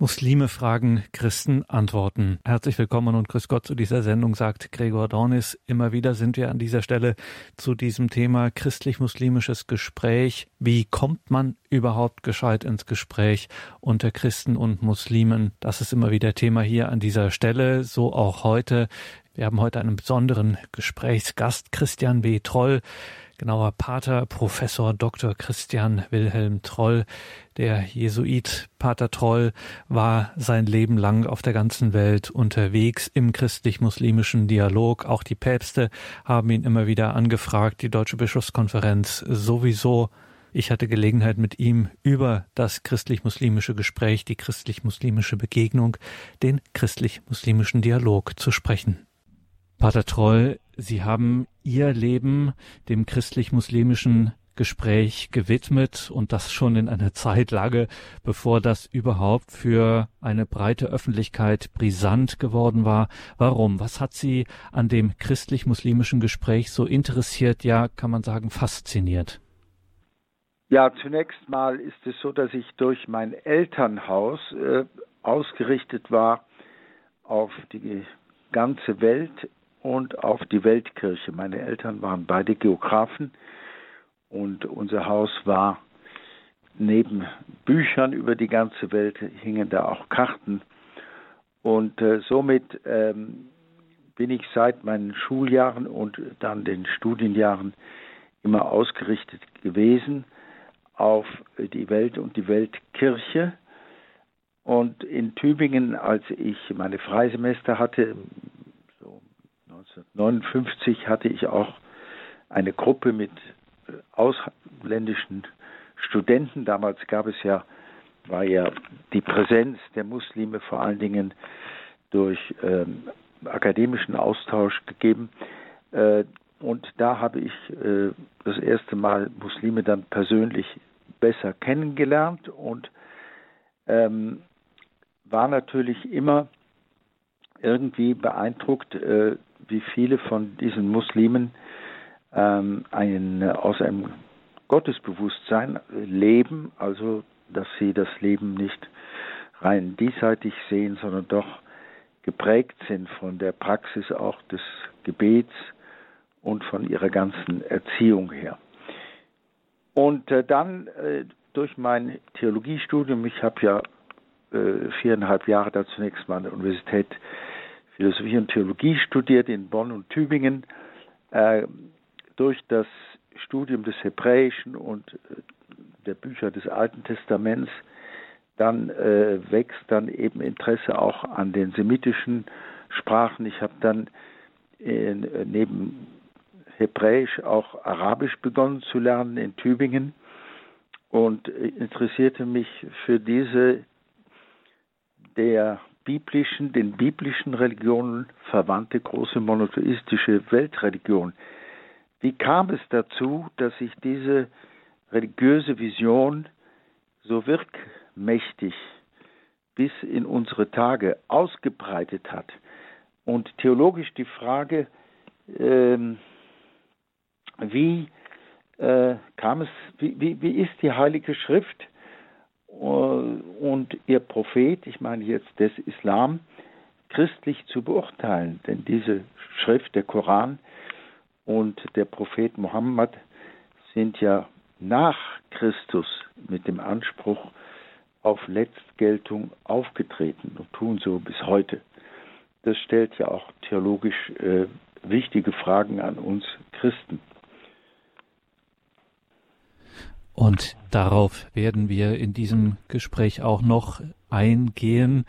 Muslime fragen, Christen antworten. Herzlich willkommen und grüß Gott zu dieser Sendung, sagt Gregor Dornis. Immer wieder sind wir an dieser Stelle zu diesem Thema christlich-muslimisches Gespräch. Wie kommt man überhaupt gescheit ins Gespräch unter Christen und Muslimen? Das ist immer wieder Thema hier an dieser Stelle, so auch heute. Wir haben heute einen besonderen Gesprächsgast, Christian B. Troll genauer Pater Professor Dr. Christian Wilhelm Troll. Der Jesuit Pater Troll war sein Leben lang auf der ganzen Welt unterwegs im christlich-muslimischen Dialog. Auch die Päpste haben ihn immer wieder angefragt, die Deutsche Bischofskonferenz sowieso. Ich hatte Gelegenheit mit ihm über das christlich-muslimische Gespräch, die christlich-muslimische Begegnung, den christlich-muslimischen Dialog zu sprechen. Pater Troll, Sie haben Ihr Leben dem christlich-muslimischen Gespräch gewidmet und das schon in einer Zeitlage, bevor das überhaupt für eine breite Öffentlichkeit brisant geworden war. Warum? Was hat Sie an dem christlich-muslimischen Gespräch so interessiert, ja, kann man sagen, fasziniert? Ja, zunächst mal ist es so, dass ich durch mein Elternhaus äh, ausgerichtet war auf die ganze Welt und auf die Weltkirche. Meine Eltern waren beide Geografen und unser Haus war neben Büchern über die ganze Welt hingen da auch Karten und äh, somit ähm, bin ich seit meinen Schuljahren und dann den Studienjahren immer ausgerichtet gewesen auf die Welt und die Weltkirche. Und in Tübingen, als ich meine Freisemester hatte, 1959 hatte ich auch eine Gruppe mit äh, ausländischen Studenten. Damals gab es ja, war ja die Präsenz der Muslime vor allen Dingen durch ähm, akademischen Austausch gegeben. Äh, und da habe ich äh, das erste Mal Muslime dann persönlich besser kennengelernt und ähm, war natürlich immer irgendwie beeindruckt, äh, wie viele von diesen Muslimen ähm, ein, aus einem Gottesbewusstsein leben, also dass sie das Leben nicht rein diesseitig sehen, sondern doch geprägt sind von der Praxis auch des Gebets und von ihrer ganzen Erziehung her. Und äh, dann äh, durch mein Theologiestudium, ich habe ja äh, viereinhalb Jahre da zunächst mal an der Universität Philosophie und Theologie studiert in Bonn und Tübingen. Äh, durch das Studium des Hebräischen und äh, der Bücher des Alten Testaments dann äh, wächst dann eben Interesse auch an den semitischen Sprachen. Ich habe dann äh, neben Hebräisch auch Arabisch begonnen zu lernen in Tübingen und interessierte mich für diese der biblischen, den biblischen Religionen verwandte große monotheistische Weltreligion. Wie kam es dazu, dass sich diese religiöse Vision so wirkmächtig bis in unsere Tage ausgebreitet hat? Und theologisch die Frage, ähm, wie äh, kam es, wie, wie, wie ist die Heilige Schrift und ihr Prophet, ich meine jetzt des Islam, christlich zu beurteilen. Denn diese Schrift, der Koran und der Prophet Mohammed sind ja nach Christus mit dem Anspruch auf Letztgeltung aufgetreten und tun so bis heute. Das stellt ja auch theologisch äh, wichtige Fragen an uns Christen. Und darauf werden wir in diesem Gespräch auch noch eingehen.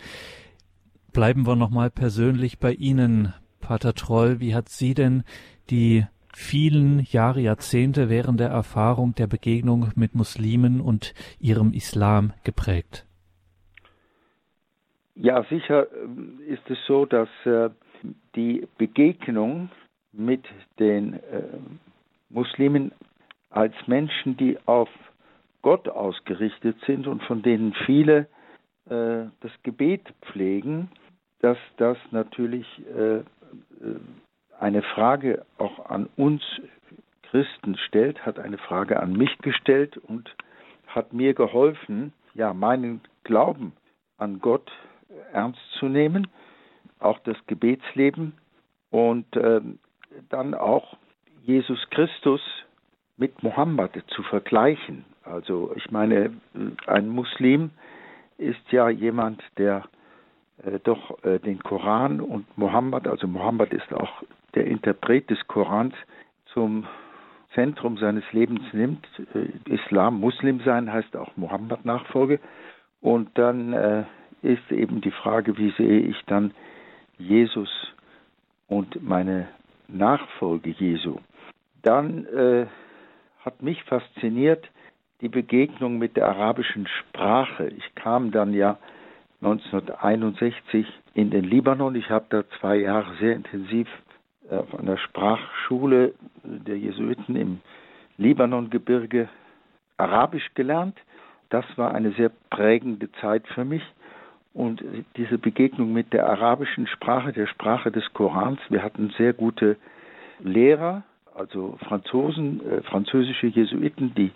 Bleiben wir nochmal persönlich bei Ihnen, Pater Troll. Wie hat Sie denn die vielen Jahre, Jahrzehnte während der Erfahrung der Begegnung mit Muslimen und ihrem Islam geprägt? Ja, sicher ähm, ist es so, dass äh, die Begegnung mit den äh, Muslimen als Menschen, die auf Gott ausgerichtet sind und von denen viele äh, das Gebet pflegen, dass das natürlich äh, äh, eine Frage auch an uns Christen stellt, hat eine Frage an mich gestellt und hat mir geholfen, ja, meinen Glauben an Gott ernst zu nehmen, auch das Gebetsleben und äh, dann auch Jesus Christus mit Mohammed zu vergleichen. Also ich meine, ein Muslim ist ja jemand, der äh, doch äh, den Koran und Mohammed, also Mohammed ist auch der Interpret des Korans, zum Zentrum seines Lebens nimmt. Äh, Islam, Muslim sein heißt auch Mohammed-Nachfolge. Und dann äh, ist eben die Frage, wie sehe ich dann Jesus und meine Nachfolge Jesu. Dann äh, hat mich fasziniert die Begegnung mit der arabischen Sprache. Ich kam dann ja 1961 in den Libanon. Ich habe da zwei Jahre sehr intensiv auf einer Sprachschule der Jesuiten im Libanongebirge Arabisch gelernt. Das war eine sehr prägende Zeit für mich. Und diese Begegnung mit der arabischen Sprache, der Sprache des Korans, wir hatten sehr gute Lehrer, also Franzosen, äh, französische Jesuiten, die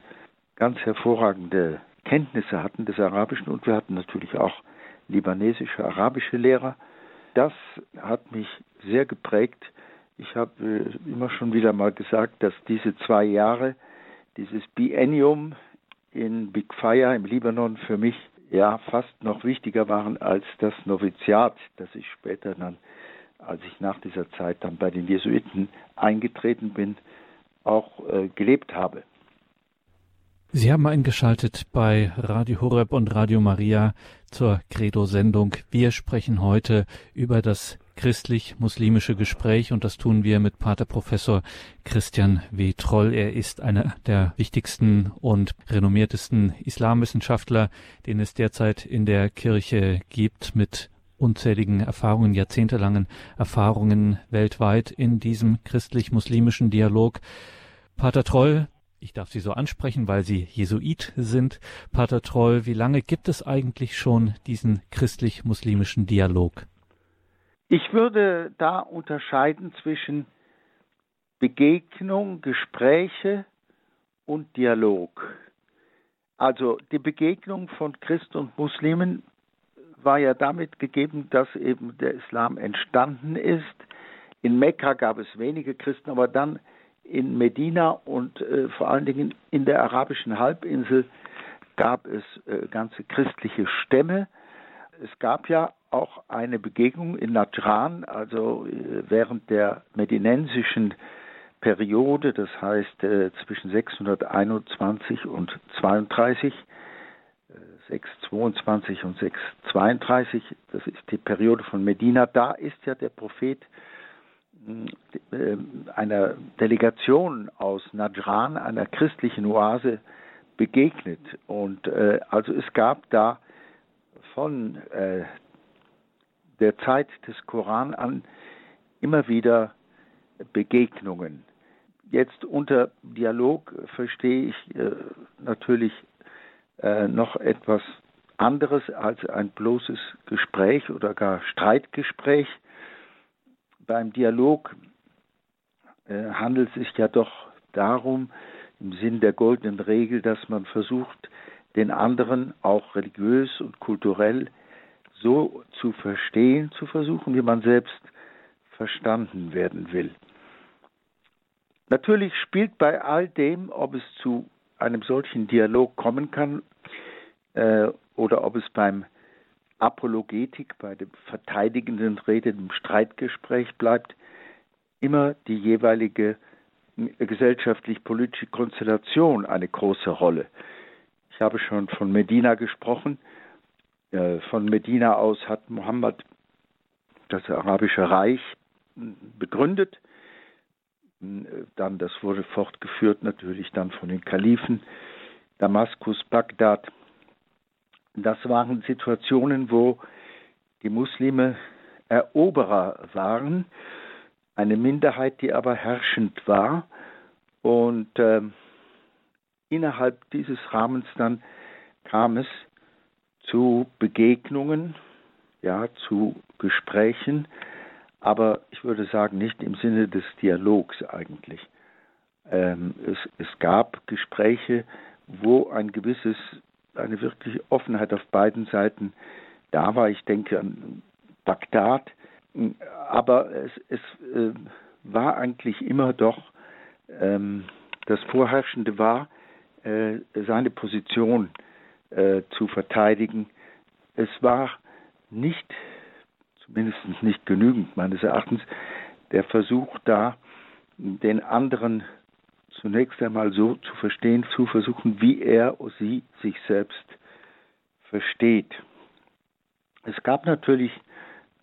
ganz hervorragende Kenntnisse hatten des Arabischen und wir hatten natürlich auch libanesische, arabische Lehrer. Das hat mich sehr geprägt. Ich habe äh, immer schon wieder mal gesagt, dass diese zwei Jahre, dieses Biennium in Big Fire im Libanon für mich ja fast noch wichtiger waren als das Noviziat, das ich später dann, als ich nach dieser Zeit dann bei den Jesuiten eingetreten bin, auch äh, gelebt habe. Sie haben eingeschaltet bei Radio Horeb und Radio Maria zur Credo-Sendung. Wir sprechen heute über das christlich-muslimische Gespräch und das tun wir mit Pater Professor Christian W. Troll. Er ist einer der wichtigsten und renommiertesten Islamwissenschaftler, den es derzeit in der Kirche gibt mit unzähligen Erfahrungen, jahrzehntelangen Erfahrungen weltweit in diesem christlich-muslimischen Dialog. Pater Troll, ich darf Sie so ansprechen, weil Sie Jesuit sind. Pater Troll, wie lange gibt es eigentlich schon diesen christlich-muslimischen Dialog? Ich würde da unterscheiden zwischen Begegnung, Gespräche und Dialog. Also die Begegnung von Christen und Muslimen war ja damit gegeben, dass eben der Islam entstanden ist. In Mekka gab es wenige Christen, aber dann in Medina und äh, vor allen Dingen in der arabischen Halbinsel gab es äh, ganze christliche Stämme. Es gab ja auch eine Begegnung in Najran, also äh, während der medinensischen Periode, das heißt äh, zwischen 621 und 32, 622 äh, und 632, das ist die Periode von Medina, da ist ja der Prophet einer Delegation aus Najran, einer christlichen Oase, begegnet. Und äh, also es gab da von äh, der Zeit des Koran an immer wieder Begegnungen. Jetzt unter Dialog verstehe ich äh, natürlich äh, noch etwas anderes als ein bloßes Gespräch oder gar Streitgespräch. Beim Dialog äh, handelt es sich ja doch darum, im Sinn der goldenen Regel, dass man versucht, den anderen auch religiös und kulturell so zu verstehen, zu versuchen, wie man selbst verstanden werden will. Natürlich spielt bei all dem, ob es zu einem solchen Dialog kommen kann äh, oder ob es beim Apologetik, bei dem verteidigenden Rede, dem Streitgespräch bleibt, immer die jeweilige gesellschaftlich-politische Konstellation eine große Rolle. Ich habe schon von Medina gesprochen. Äh, von Medina aus hat Mohammed das arabische Reich begründet. Dann, das wurde fortgeführt natürlich dann von den Kalifen, Damaskus, Bagdad. Das waren Situationen, wo die Muslime Eroberer waren, eine Minderheit, die aber herrschend war. Und äh, innerhalb dieses Rahmens dann kam es zu Begegnungen, ja, zu Gesprächen, aber ich würde sagen, nicht im Sinne des Dialogs eigentlich. Ähm, es, es gab Gespräche, wo ein gewisses, eine wirkliche Offenheit auf beiden Seiten da war. Ich denke an Bagdad. Aber es, es äh, war eigentlich immer doch, ähm, das Vorherrschende war, äh, seine Position äh, zu verteidigen. Es war nicht, zumindest nicht genügend meines Erachtens, der Versuch da, den anderen zunächst einmal so zu verstehen, zu versuchen, wie er oder sie sich selbst versteht. Es gab natürlich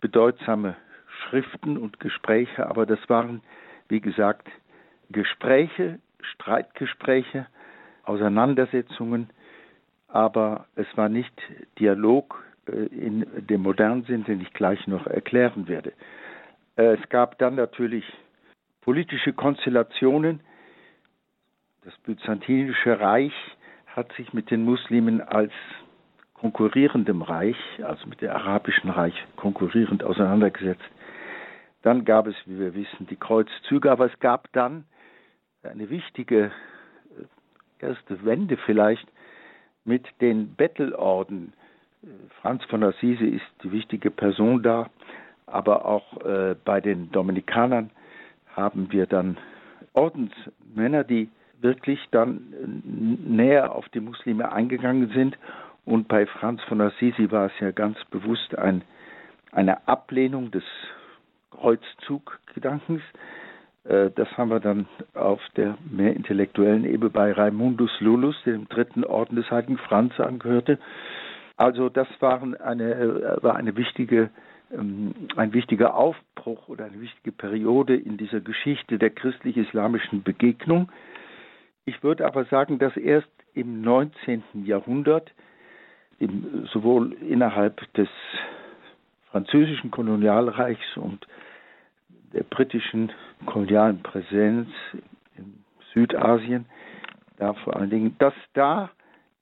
bedeutsame Schriften und Gespräche, aber das waren, wie gesagt, Gespräche, Streitgespräche, Auseinandersetzungen, aber es war nicht Dialog äh, in dem modernen Sinn, den ich gleich noch erklären werde. Äh, es gab dann natürlich politische Konstellationen. Das Byzantinische Reich hat sich mit den Muslimen als konkurrierendem Reich, also mit dem arabischen Reich konkurrierend auseinandergesetzt. Dann gab es, wie wir wissen, die Kreuzzüge, aber es gab dann eine wichtige äh, erste Wende vielleicht mit den Bettelorden. Franz von Assisi ist die wichtige Person da, aber auch äh, bei den Dominikanern haben wir dann Ordensmänner, die wirklich dann äh, näher auf die Muslime eingegangen sind. Und bei Franz von Assisi war es ja ganz bewusst ein, eine Ablehnung des Kreuzzuggedankens. Äh, das haben wir dann auf der mehr intellektuellen Ebene bei Raimundus Lullus, dem dritten Orden des Heiligen Franz, angehörte. Also das waren eine, äh, war eine wichtige, ähm, ein wichtiger Aufbruch oder eine wichtige Periode in dieser Geschichte der christlich-islamischen Begegnung. Ich würde aber sagen, dass erst im 19. Jahrhundert im, sowohl innerhalb des französischen Kolonialreichs und der britischen kolonialen Präsenz in Südasien, da vor allen Dingen, dass da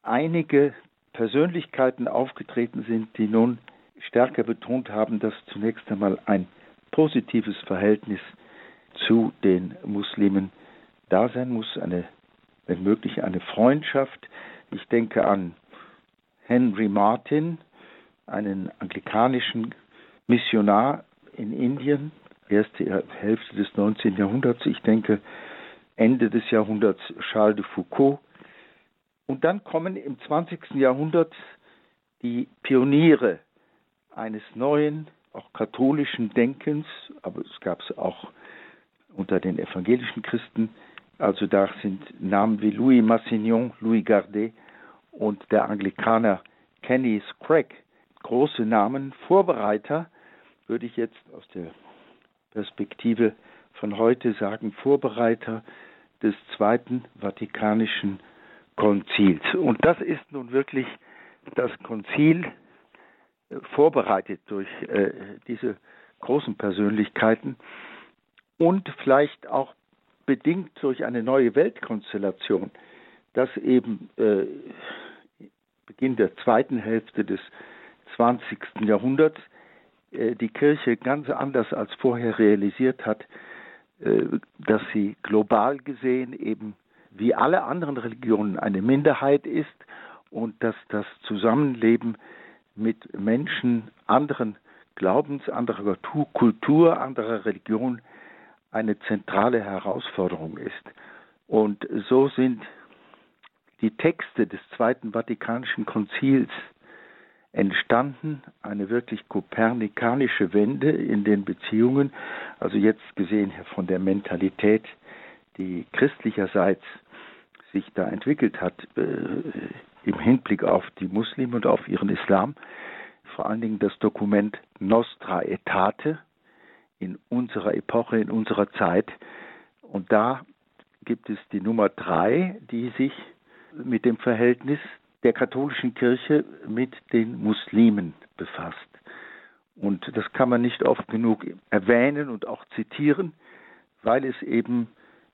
einige Persönlichkeiten aufgetreten sind, die nun stärker betont haben, dass zunächst einmal ein positives Verhältnis zu den Muslimen da sein muss, eine, wenn möglich eine Freundschaft. Ich denke an Henry Martin, einen anglikanischen Missionar in Indien, erste Hälfte des 19. Jahrhunderts, ich denke Ende des Jahrhunderts Charles de Foucault. Und dann kommen im 20. Jahrhundert die Pioniere eines neuen, auch katholischen Denkens, aber es gab es auch unter den evangelischen Christen. Also da sind Namen wie Louis Massignon, Louis Gardet und der Anglikaner Kenny Craig, große Namen, Vorbereiter, würde ich jetzt aus der Perspektive von heute sagen, Vorbereiter des Zweiten Vatikanischen Konzils. Und das ist nun wirklich das Konzil äh, vorbereitet durch äh, diese großen Persönlichkeiten und vielleicht auch bedingt durch eine neue Weltkonstellation, dass eben äh, Beginn der zweiten Hälfte des 20. Jahrhunderts äh, die Kirche ganz anders als vorher realisiert hat, äh, dass sie global gesehen eben wie alle anderen Religionen eine Minderheit ist und dass das Zusammenleben mit Menschen anderen Glaubens, anderer Kultur, anderer Religion eine zentrale Herausforderung ist. Und so sind die Texte des Zweiten Vatikanischen Konzils entstanden, eine wirklich kopernikanische Wende in den Beziehungen, also jetzt gesehen von der Mentalität, die christlicherseits sich da entwickelt hat äh, im Hinblick auf die Muslime und auf ihren Islam, vor allen Dingen das Dokument Nostra Aetate in unserer Epoche, in unserer Zeit. Und da gibt es die Nummer drei, die sich mit dem Verhältnis der katholischen Kirche mit den Muslimen befasst. Und das kann man nicht oft genug erwähnen und auch zitieren, weil es eben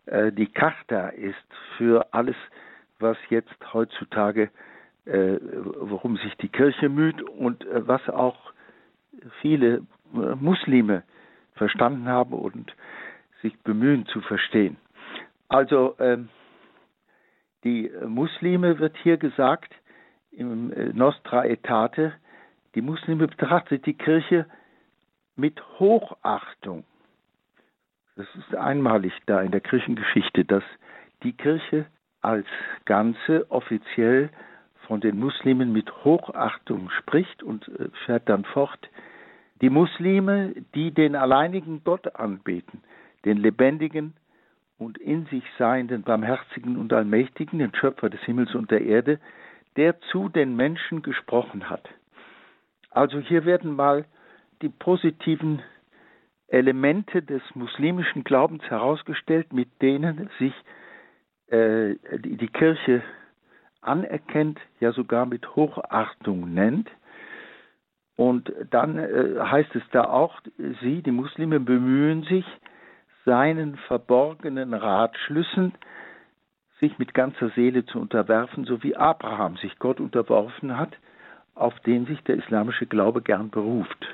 äh, die Charta ist für alles, was jetzt heutzutage, äh, worum sich die Kirche müht und äh, was auch viele äh, Muslime verstanden haben und sich bemühen zu verstehen. Also ähm, die Muslime wird hier gesagt, im äh, Nostra Aetate, die Muslime betrachtet die Kirche mit Hochachtung. Das ist einmalig da in der Kirchengeschichte, dass die Kirche als Ganze offiziell von den Muslimen mit Hochachtung spricht und äh, fährt dann fort. Die Muslime, die den alleinigen Gott anbeten, den lebendigen und in sich seienden, barmherzigen und allmächtigen, den Schöpfer des Himmels und der Erde, der zu den Menschen gesprochen hat. Also hier werden mal die positiven Elemente des muslimischen Glaubens herausgestellt, mit denen sich äh, die, die Kirche anerkennt, ja sogar mit Hochachtung nennt. Und dann äh, heißt es da auch, sie, die Muslime, bemühen sich, seinen verborgenen Ratschlüssen sich mit ganzer Seele zu unterwerfen, so wie Abraham sich Gott unterworfen hat, auf den sich der islamische Glaube gern beruft.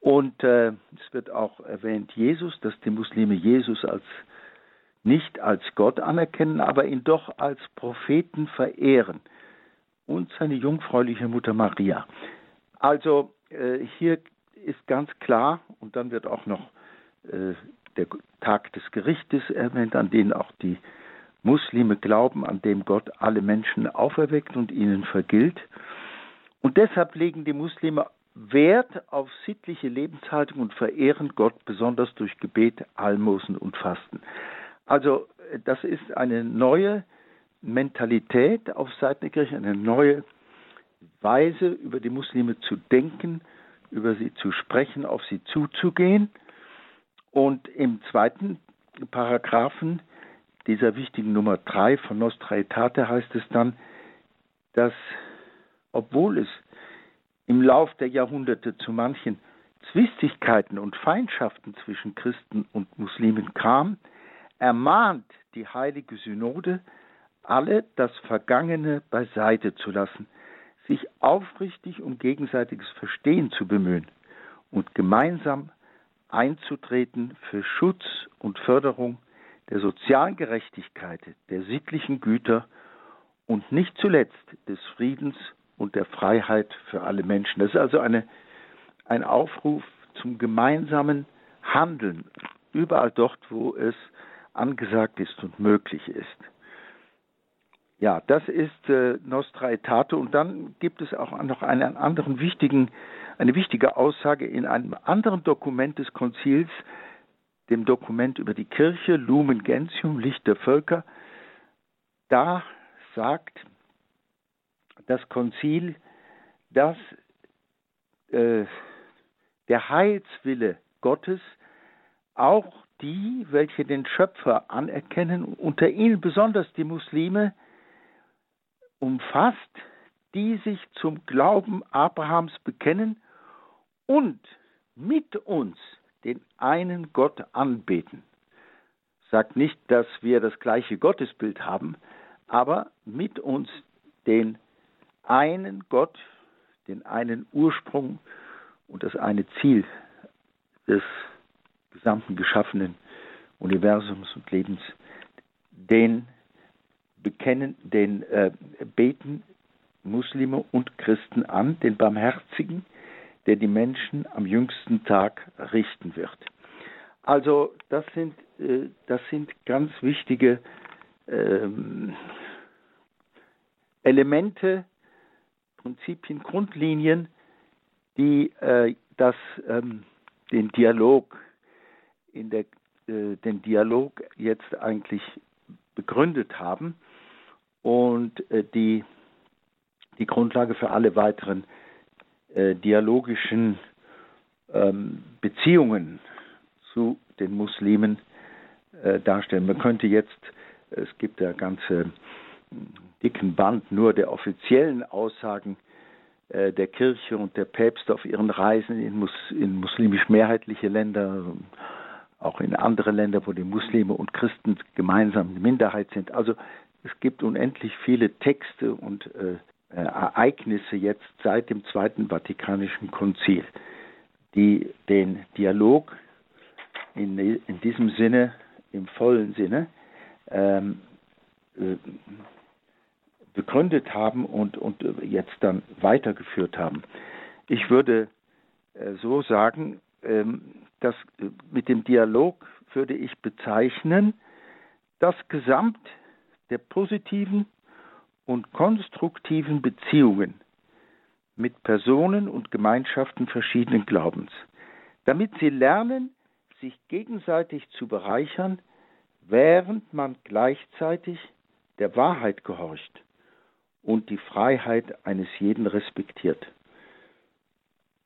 Und äh, es wird auch erwähnt Jesus, dass die Muslime Jesus als nicht als Gott anerkennen, aber ihn doch als Propheten verehren und seine jungfräuliche Mutter Maria. Also äh, hier ist ganz klar, und dann wird auch noch äh, der Tag des Gerichtes erwähnt, an den auch die Muslime glauben, an dem Gott alle Menschen auferweckt und ihnen vergilt. Und deshalb legen die Muslime Wert auf sittliche Lebenshaltung und verehren Gott besonders durch Gebet, Almosen und Fasten. Also das ist eine neue Mentalität auf Seiten der Kirche, eine neue Weise, über die Muslime zu denken, über sie zu sprechen, auf sie zuzugehen. Und im zweiten Paragraphen dieser wichtigen Nummer 3 von Nostra Aetate heißt es dann, dass obwohl es im Lauf der Jahrhunderte zu manchen Zwistigkeiten und Feindschaften zwischen Christen und Muslimen kam, ermahnt die heilige Synode alle, das Vergangene beiseite zu lassen, sich aufrichtig um gegenseitiges Verstehen zu bemühen und gemeinsam einzutreten für Schutz und Förderung der sozialen Gerechtigkeit, der sittlichen Güter und nicht zuletzt des Friedens und der Freiheit für alle Menschen. Das ist also eine, ein Aufruf zum gemeinsamen Handeln, überall dort, wo es angesagt ist und möglich ist. Ja, das ist äh, Nostra Aetate und dann gibt es auch noch einen anderen wichtigen eine wichtige Aussage in einem anderen Dokument des Konzils, dem Dokument über die Kirche, Lumen Gentium, Licht der Völker. Da sagt das Konzil, dass äh, der Heilswille Gottes auch die, welche den Schöpfer anerkennen, unter ihnen besonders die Muslime, umfasst, die sich zum Glauben Abrahams bekennen und mit uns den einen Gott anbeten. Sagt nicht, dass wir das gleiche Gottesbild haben, aber mit uns den einen Gott, den einen Ursprung und das eine Ziel des gesamten geschaffenen Universums und Lebens, den bekennen, den äh, beten Muslime und Christen an, den Barmherzigen, der die Menschen am jüngsten Tag richten wird. Also das sind, äh, das sind ganz wichtige ähm, Elemente, Prinzipien, Grundlinien, die äh, das, ähm, den Dialog in der, äh, den Dialog jetzt eigentlich begründet haben und äh, die die Grundlage für alle weiteren äh, dialogischen ähm, Beziehungen zu den Muslimen äh, darstellen. Man könnte jetzt, es gibt ja ganze dicken Band nur der offiziellen Aussagen der Kirche und der Päpste auf ihren Reisen in, Mus in muslimisch mehrheitliche Länder, auch in andere Länder, wo die Muslime und Christen gemeinsam Minderheit sind. Also es gibt unendlich viele Texte und äh, äh, Ereignisse jetzt seit dem Zweiten Vatikanischen Konzil, die den Dialog in, in diesem Sinne, im vollen Sinne, ähm, äh, begründet haben und, und jetzt dann weitergeführt haben. ich würde äh, so sagen, ähm, dass äh, mit dem Dialog würde ich bezeichnen, das Gesamt der positiven und konstruktiven Beziehungen mit Personen und Gemeinschaften verschiedenen Glaubens, damit sie lernen, sich gegenseitig zu bereichern, während man gleichzeitig der Wahrheit gehorcht und die Freiheit eines jeden respektiert.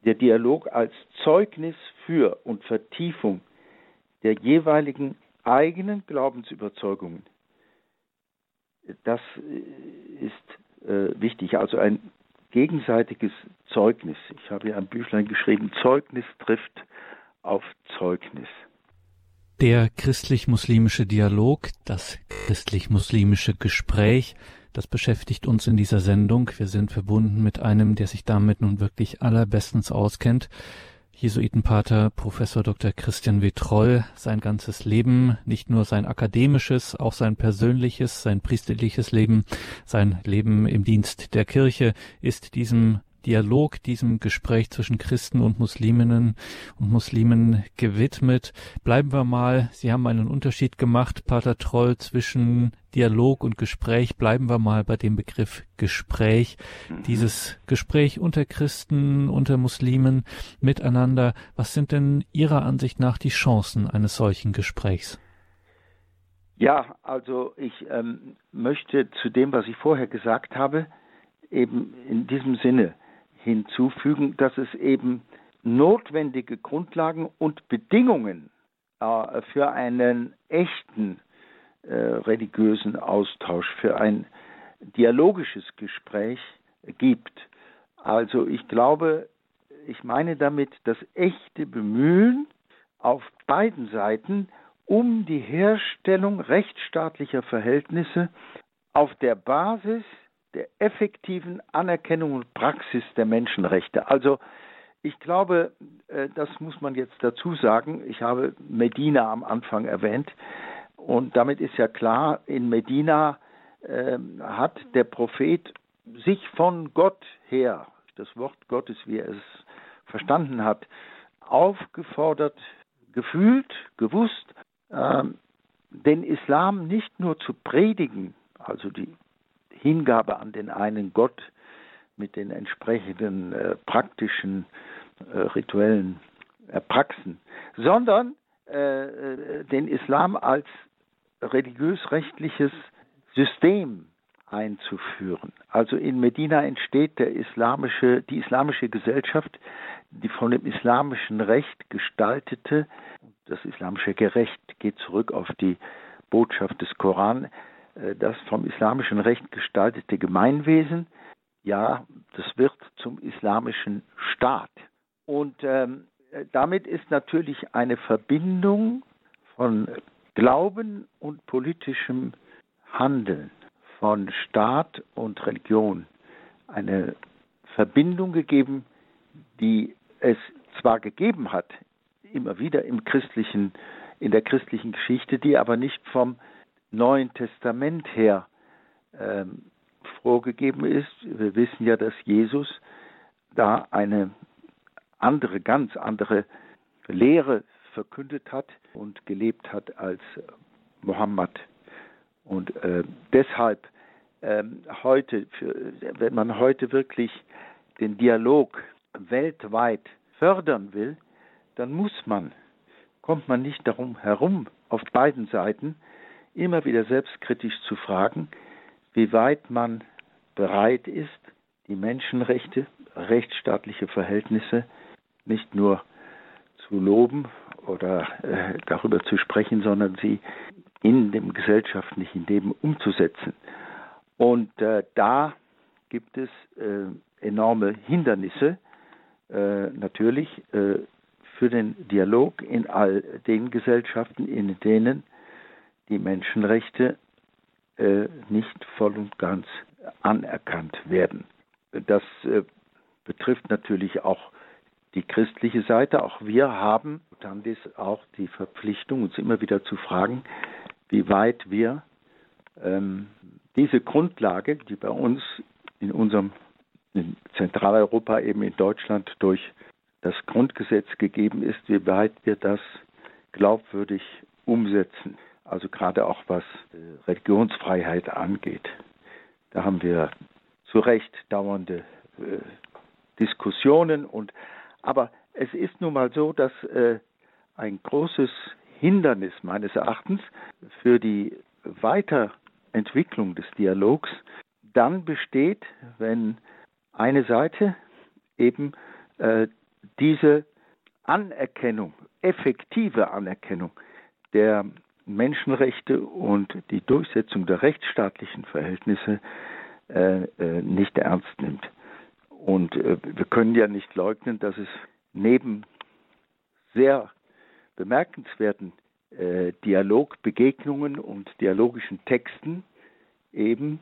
Der Dialog als Zeugnis für und Vertiefung der jeweiligen eigenen Glaubensüberzeugungen, das ist äh, wichtig. Also ein gegenseitiges Zeugnis. Ich habe hier ein Büchlein geschrieben, Zeugnis trifft auf Zeugnis. Der christlich-muslimische Dialog, das christlich-muslimische Gespräch, das beschäftigt uns in dieser Sendung. Wir sind verbunden mit einem, der sich damit nun wirklich allerbestens auskennt. Jesuitenpater Professor Dr. Christian W. Troll, sein ganzes Leben, nicht nur sein akademisches, auch sein persönliches, sein priesterliches Leben, sein Leben im Dienst der Kirche ist diesem Dialog, diesem Gespräch zwischen Christen und Musliminnen und Muslimen gewidmet. Bleiben wir mal, Sie haben einen Unterschied gemacht, Pater Troll, zwischen Dialog und Gespräch. Bleiben wir mal bei dem Begriff Gespräch. Mhm. Dieses Gespräch unter Christen, unter Muslimen miteinander. Was sind denn Ihrer Ansicht nach die Chancen eines solchen Gesprächs? Ja, also ich ähm, möchte zu dem, was ich vorher gesagt habe, eben in diesem Sinne hinzufügen, dass es eben notwendige Grundlagen und Bedingungen äh, für einen echten äh, religiösen Austausch, für ein dialogisches Gespräch gibt. Also ich glaube, ich meine damit das echte Bemühen auf beiden Seiten um die Herstellung rechtsstaatlicher Verhältnisse auf der Basis der effektiven Anerkennung und Praxis der Menschenrechte. Also ich glaube, äh, das muss man jetzt dazu sagen. Ich habe Medina am Anfang erwähnt und damit ist ja klar, in Medina äh, hat der Prophet sich von Gott her, das Wort Gottes, wie er es verstanden hat, aufgefordert, gefühlt, gewusst, äh, den Islam nicht nur zu predigen, also die Hingabe an den einen Gott mit den entsprechenden äh, praktischen äh, rituellen Praxen, sondern äh, äh, den Islam als religiös-rechtliches System einzuführen. Also in Medina entsteht der islamische, die islamische Gesellschaft, die von dem islamischen Recht gestaltete, das islamische Gerecht geht zurück auf die Botschaft des Koran, das vom islamischen Recht gestaltete Gemeinwesen, ja, das wird zum islamischen Staat. Und ähm, damit ist natürlich eine Verbindung von Glauben und politischem Handeln, von Staat und Religion, eine Verbindung gegeben, die es zwar gegeben hat, immer wieder im christlichen, in der christlichen Geschichte, die aber nicht vom Neuen Testament her ähm, vorgegeben ist. Wir wissen ja, dass Jesus da eine andere, ganz andere Lehre verkündet hat und gelebt hat als Mohammed. Und äh, deshalb äh, heute, für, wenn man heute wirklich den Dialog weltweit fördern will, dann muss man, kommt man nicht darum herum, auf beiden Seiten immer wieder selbstkritisch zu fragen, wie weit man bereit ist, die Menschenrechte, rechtsstaatliche Verhältnisse nicht nur zu loben oder äh, darüber zu sprechen, sondern sie in dem gesellschaftlichen Leben umzusetzen. Und äh, da gibt es äh, enorme Hindernisse, äh, natürlich äh, für den Dialog in all den Gesellschaften, in denen die Menschenrechte äh, nicht voll und ganz anerkannt werden. Das äh, betrifft natürlich auch die christliche Seite. Auch wir haben dann auch die Verpflichtung, uns immer wieder zu fragen, wie weit wir ähm, diese Grundlage, die bei uns in unserem in Zentraleuropa, eben in Deutschland, durch das Grundgesetz gegeben ist, wie weit wir das glaubwürdig umsetzen. Also gerade auch was äh, Religionsfreiheit angeht. Da haben wir zu Recht dauernde äh, Diskussionen und aber es ist nun mal so, dass äh, ein großes Hindernis meines Erachtens für die Weiterentwicklung des Dialogs dann besteht, wenn eine Seite eben äh, diese Anerkennung, effektive Anerkennung der Menschenrechte und die Durchsetzung der rechtsstaatlichen Verhältnisse äh, äh, nicht ernst nimmt. Und äh, wir können ja nicht leugnen, dass es neben sehr bemerkenswerten äh, Dialogbegegnungen und dialogischen Texten eben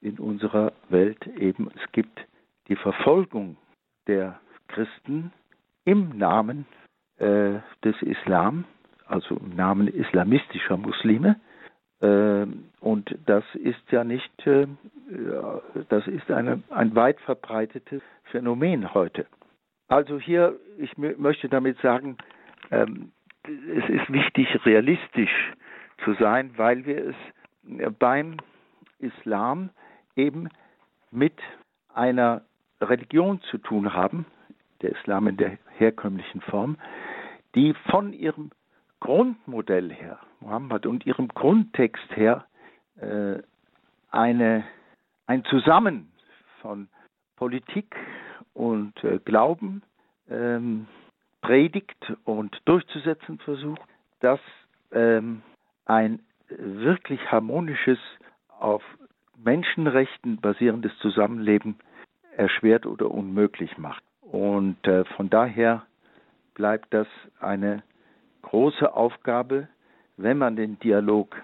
in unserer Welt eben es gibt die Verfolgung der Christen im Namen äh, des Islam, also im Namen islamistischer Muslime. Äh, und das ist ja nicht, äh, das ist eine, ein weit verbreitetes Phänomen heute. Also hier, ich möchte damit sagen, ähm, es ist wichtig, realistisch zu sein, weil wir es beim Islam eben mit einer Religion zu tun haben, der Islam in der herkömmlichen Form, die von ihrem Grundmodell her, Mohammed, und ihrem Grundtext her äh, eine, ein Zusammen von Politik, und äh, Glauben ähm, predigt und durchzusetzen versucht, dass ähm, ein wirklich harmonisches, auf Menschenrechten basierendes Zusammenleben erschwert oder unmöglich macht. Und äh, von daher bleibt das eine große Aufgabe, wenn man den Dialog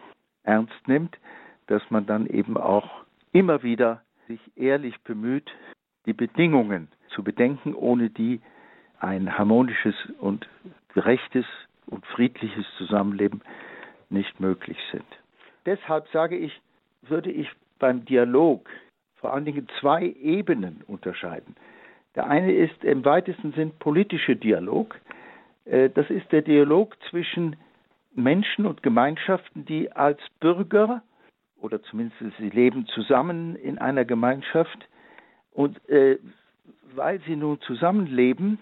ernst nimmt, dass man dann eben auch immer wieder sich ehrlich bemüht, die Bedingungen zu bedenken, ohne die ein harmonisches und gerechtes und friedliches Zusammenleben nicht möglich sind. Deshalb sage ich, würde ich beim Dialog vor allen Dingen zwei Ebenen unterscheiden. Der eine ist im weitesten Sinn politischer Dialog. Äh, das ist der Dialog zwischen Menschen und Gemeinschaften, die als Bürger oder zumindest sie leben zusammen in einer Gemeinschaft und äh, weil sie nun zusammenleben,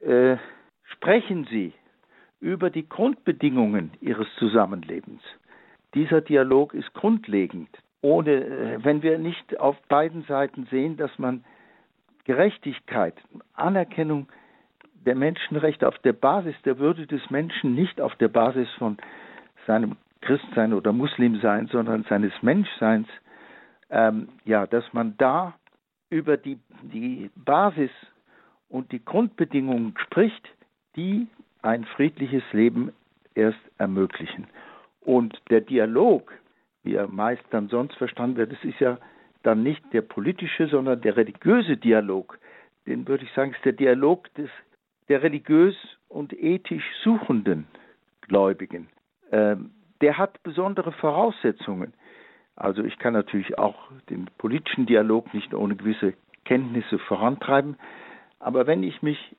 äh, sprechen sie über die Grundbedingungen ihres Zusammenlebens. Dieser Dialog ist grundlegend. Ohne, äh, wenn wir nicht auf beiden Seiten sehen, dass man Gerechtigkeit, Anerkennung der Menschenrechte auf der Basis der Würde des Menschen, nicht auf der Basis von seinem Christsein oder Muslimsein, sondern seines Menschseins, ähm, ja, dass man da über die, die Basis und die Grundbedingungen spricht, die ein friedliches Leben erst ermöglichen. Und der Dialog, wie er meist dann sonst verstanden wird, das ist ja dann nicht der politische, sondern der religiöse Dialog. Den würde ich sagen, ist der Dialog des, der religiös und ethisch suchenden Gläubigen. Ähm, der hat besondere Voraussetzungen. Also ich kann natürlich auch den politischen Dialog nicht ohne gewisse Kenntnisse vorantreiben, aber wenn ich mich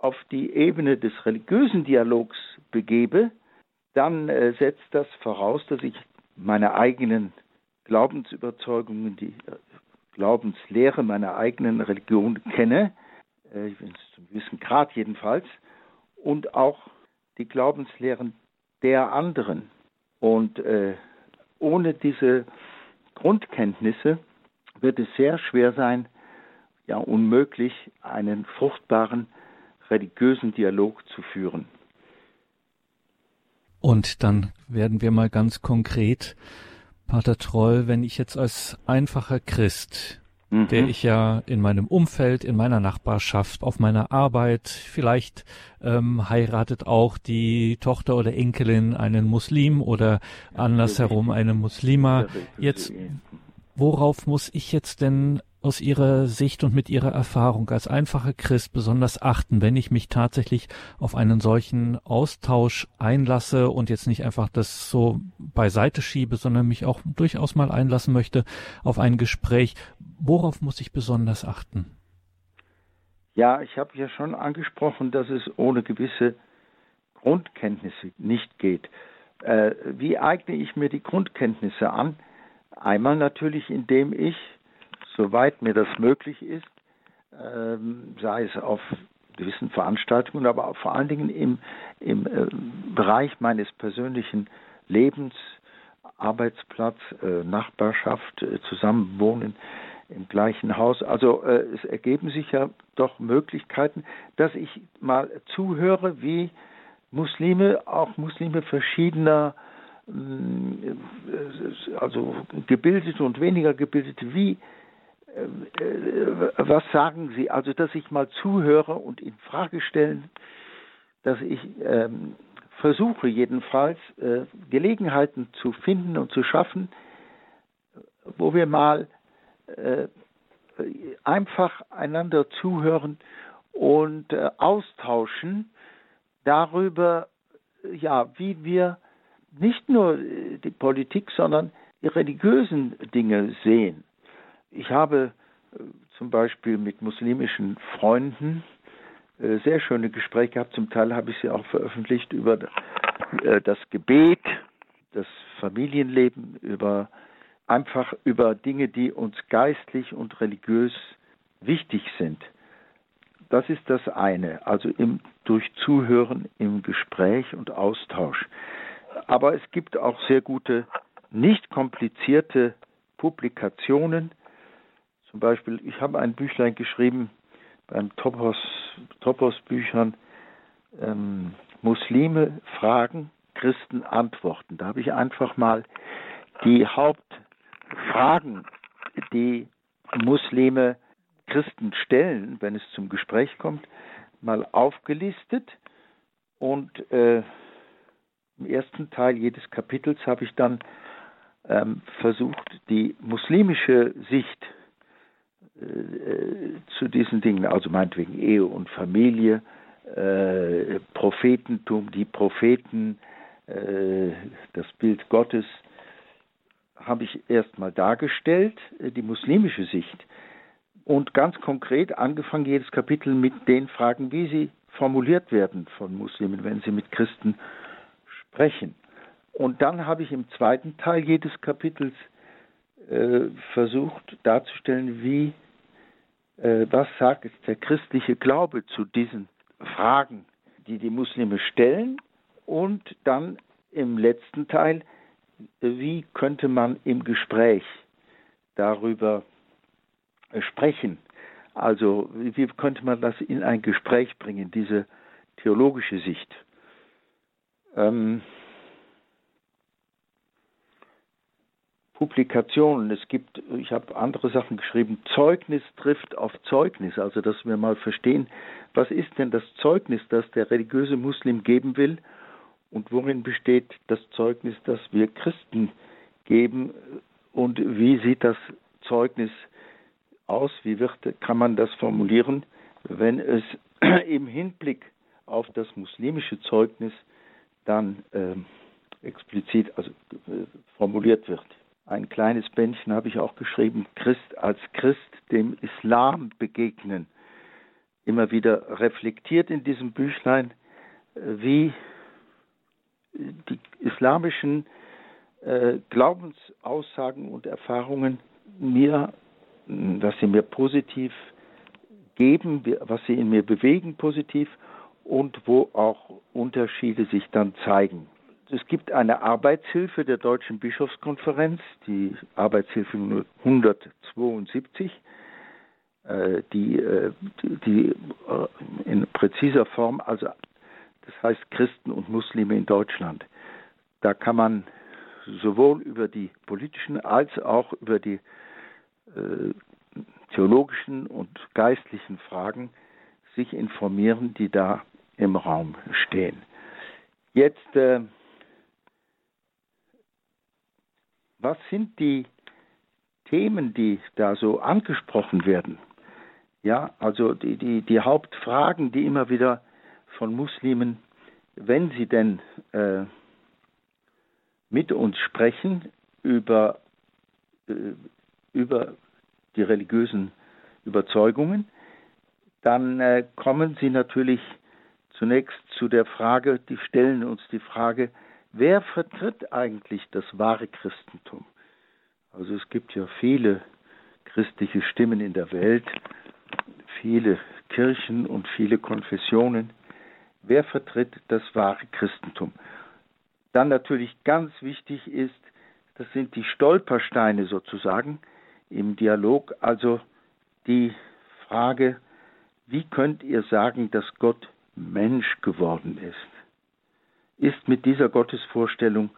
auf die Ebene des religiösen Dialogs begebe, dann äh, setzt das voraus, dass ich meine eigenen Glaubensüberzeugungen, die äh, Glaubenslehre meiner eigenen Religion kenne, äh, zum gewissen Grad jedenfalls, und auch die Glaubenslehren der anderen. Und äh, ohne diese Grundkenntnisse wird es sehr schwer sein, ja unmöglich, einen fruchtbaren religiösen Dialog zu führen. Und dann werden wir mal ganz konkret, Pater Troll, wenn ich jetzt als einfacher Christ mhm. der ich ja in meinem Umfeld, in meiner Nachbarschaft, auf meiner Arbeit, vielleicht ähm, heiratet auch die Tochter oder Enkelin einen Muslim oder andersherum eine Muslima. Jetzt, worauf muss ich jetzt denn aus Ihrer Sicht und mit Ihrer Erfahrung als einfacher Christ besonders achten, wenn ich mich tatsächlich auf einen solchen Austausch einlasse und jetzt nicht einfach das so beiseite schiebe, sondern mich auch durchaus mal einlassen möchte auf ein Gespräch? Worauf muss ich besonders achten? Ja, ich habe ja schon angesprochen, dass es ohne gewisse Grundkenntnisse nicht geht. Äh, wie eigne ich mir die Grundkenntnisse an? Einmal natürlich, indem ich soweit mir das möglich ist, ähm, sei es auf gewissen Veranstaltungen, aber vor allen Dingen im, im äh, Bereich meines persönlichen Lebens, Arbeitsplatz, äh, Nachbarschaft, äh, Zusammenwohnen im gleichen Haus. Also äh, es ergeben sich ja doch Möglichkeiten, dass ich mal zuhöre, wie Muslime, auch Muslime verschiedener mm, äh, also gebildete und weniger gebildete, wie was sagen Sie? Also, dass ich mal zuhöre und in Frage stellen, dass ich ähm, versuche jedenfalls äh, Gelegenheiten zu finden und zu schaffen, wo wir mal äh, einfach einander zuhören und äh, austauschen darüber, ja, wie wir nicht nur die Politik, sondern die religiösen Dinge sehen. Ich habe äh, zum Beispiel mit muslimischen Freunden äh, sehr schöne Gespräche gehabt. Zum Teil habe ich sie auch veröffentlicht über äh, das Gebet, das Familienleben, über einfach über Dinge, die uns geistlich und religiös wichtig sind. Das ist das eine, also im, durch Zuhören im Gespräch und Austausch. Aber es gibt auch sehr gute, nicht komplizierte Publikationen, zum Beispiel, ich habe ein Büchlein geschrieben beim Topos, Topos Büchern, ähm, Muslime fragen, Christen antworten. Da habe ich einfach mal die Hauptfragen, die Muslime Christen stellen, wenn es zum Gespräch kommt, mal aufgelistet. Und äh, im ersten Teil jedes Kapitels habe ich dann ähm, versucht, die muslimische Sicht äh, zu diesen Dingen, also meinetwegen Ehe und Familie, äh, Prophetentum, die Propheten, äh, das Bild Gottes, habe ich erstmal dargestellt, äh, die muslimische Sicht, und ganz konkret angefangen jedes Kapitel mit den Fragen, wie sie formuliert werden von Muslimen, wenn sie mit Christen sprechen. Und dann habe ich im zweiten Teil jedes Kapitels äh, versucht darzustellen, wie äh, was sagt der christliche Glaube zu diesen Fragen, die die Muslime stellen und dann im letzten Teil, wie könnte man im Gespräch darüber sprechen? Also wie könnte man das in ein Gespräch bringen, diese theologische Sicht? Ähm, Publikationen, es gibt, ich habe andere Sachen geschrieben, Zeugnis trifft auf Zeugnis, also dass wir mal verstehen, was ist denn das Zeugnis, das der religiöse Muslim geben will? Und worin besteht das Zeugnis, das wir Christen geben? Und wie sieht das Zeugnis aus, wie wird, kann man das formulieren, wenn es im Hinblick auf das muslimische Zeugnis dann äh, explizit also, äh, formuliert wird ein kleines Bändchen habe ich auch geschrieben, Christ als Christ dem Islam begegnen. Immer wieder reflektiert in diesem Büchlein, äh, wie die islamischen äh, Glaubensaussagen und Erfahrungen mir, was sie mir positiv geben, was sie in mir bewegen positiv und wo auch Unterschiede sich dann zeigen es gibt eine Arbeitshilfe der Deutschen Bischofskonferenz, die Arbeitshilfe 172, äh, die, äh, die äh, in präziser Form, also das heißt Christen und Muslime in Deutschland. Da kann man sowohl über die politischen als auch über die theologischen und geistlichen Fragen sich informieren, die da im Raum stehen. Jetzt äh, was sind die Themen, die da so angesprochen werden, ja, also die, die, die Hauptfragen, die immer wieder von Muslimen, wenn sie denn äh, mit uns sprechen über, äh, über die religiösen Überzeugungen, dann äh, kommen sie natürlich zunächst zu der Frage, die stellen uns die Frage, wer vertritt eigentlich das wahre Christentum? Also es gibt ja viele christliche Stimmen in der Welt, viele Kirchen und viele Konfessionen. Wer vertritt das wahre Christentum? Dann natürlich ganz wichtig ist, das sind die Stolpersteine sozusagen im Dialog, also die Frage, wie könnt ihr sagen, dass Gott Mensch geworden ist? Ist mit dieser Gottesvorstellung,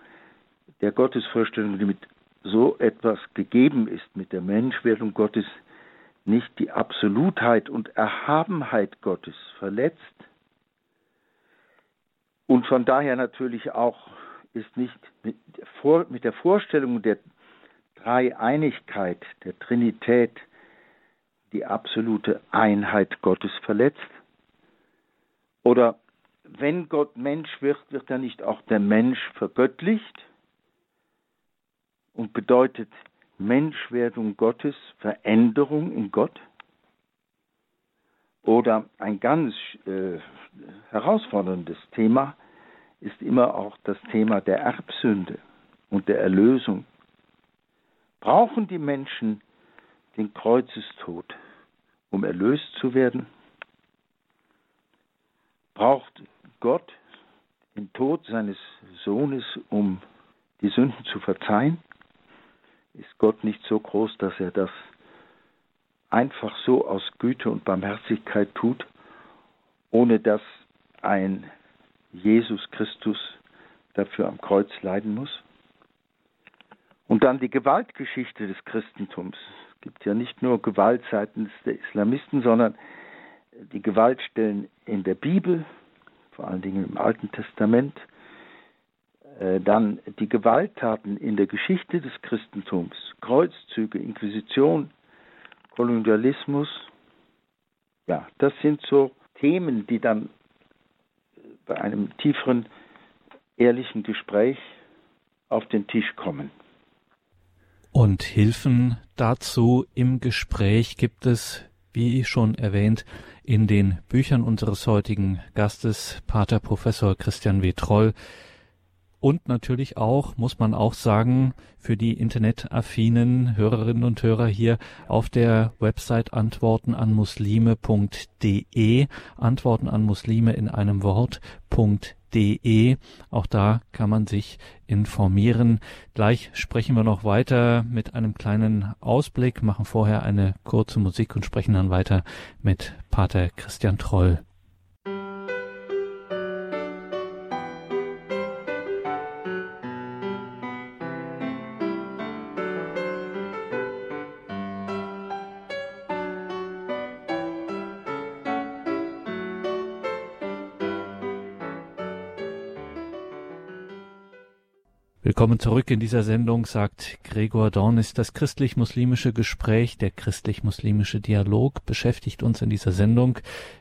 der Gottesvorstellung, die mit so etwas gegeben ist, mit der Menschwerdung Gottes, nicht die Absolutheit und Erhabenheit Gottes verletzt? Und von daher natürlich auch ist nicht mit, mit der Vorstellung der Dreieinigkeit, der Trinität, die absolute Einheit Gottes verletzt? Oder wenn Gott Mensch wird, wird er nicht auch der Mensch vergöttlicht und bedeutet Menschwerdung Gottes Veränderung in Gott? Oder ein ganz äh, herausforderndes Thema ist immer auch das Thema der Erbsünde und der Erlösung. Brauchen die Menschen den Kreuzestod, um erlöst zu werden? Braucht Gott den Tod seines Sohnes, um die Sünden zu verzeihen? Ist Gott nicht so groß, dass er das einfach so aus Güte und Barmherzigkeit tut, ohne dass ein Jesus Christus dafür am Kreuz leiden muss? Und dann die Gewaltgeschichte des Christentums. Es gibt ja nicht nur Gewalt seitens der Islamisten, sondern die Gewaltstellen in der Bibel, vor allen Dingen im Alten Testament, äh, dann die Gewalttaten in der Geschichte des Christentums, Kreuzzüge, Inquisition, Kolonialismus. Ja, das sind so Themen, die dann bei einem tieferen, ehrlichen Gespräch auf den Tisch kommen. Und Hilfen dazu im Gespräch gibt es, wie schon erwähnt, in den Büchern unseres heutigen Gastes, Pater Professor Christian W. Troll, und natürlich auch, muss man auch sagen, für die internetaffinen Hörerinnen und Hörer hier auf der Website antworten an muslime.de, antworten an Muslime in einem Wort.de. Auch da kann man sich informieren. Gleich sprechen wir noch weiter mit einem kleinen Ausblick, machen vorher eine kurze Musik und sprechen dann weiter mit Pater Christian Troll. Willkommen zurück in dieser Sendung, sagt Gregor Dornis. Das christlich-muslimische Gespräch, der christlich-muslimische Dialog beschäftigt uns in dieser Sendung.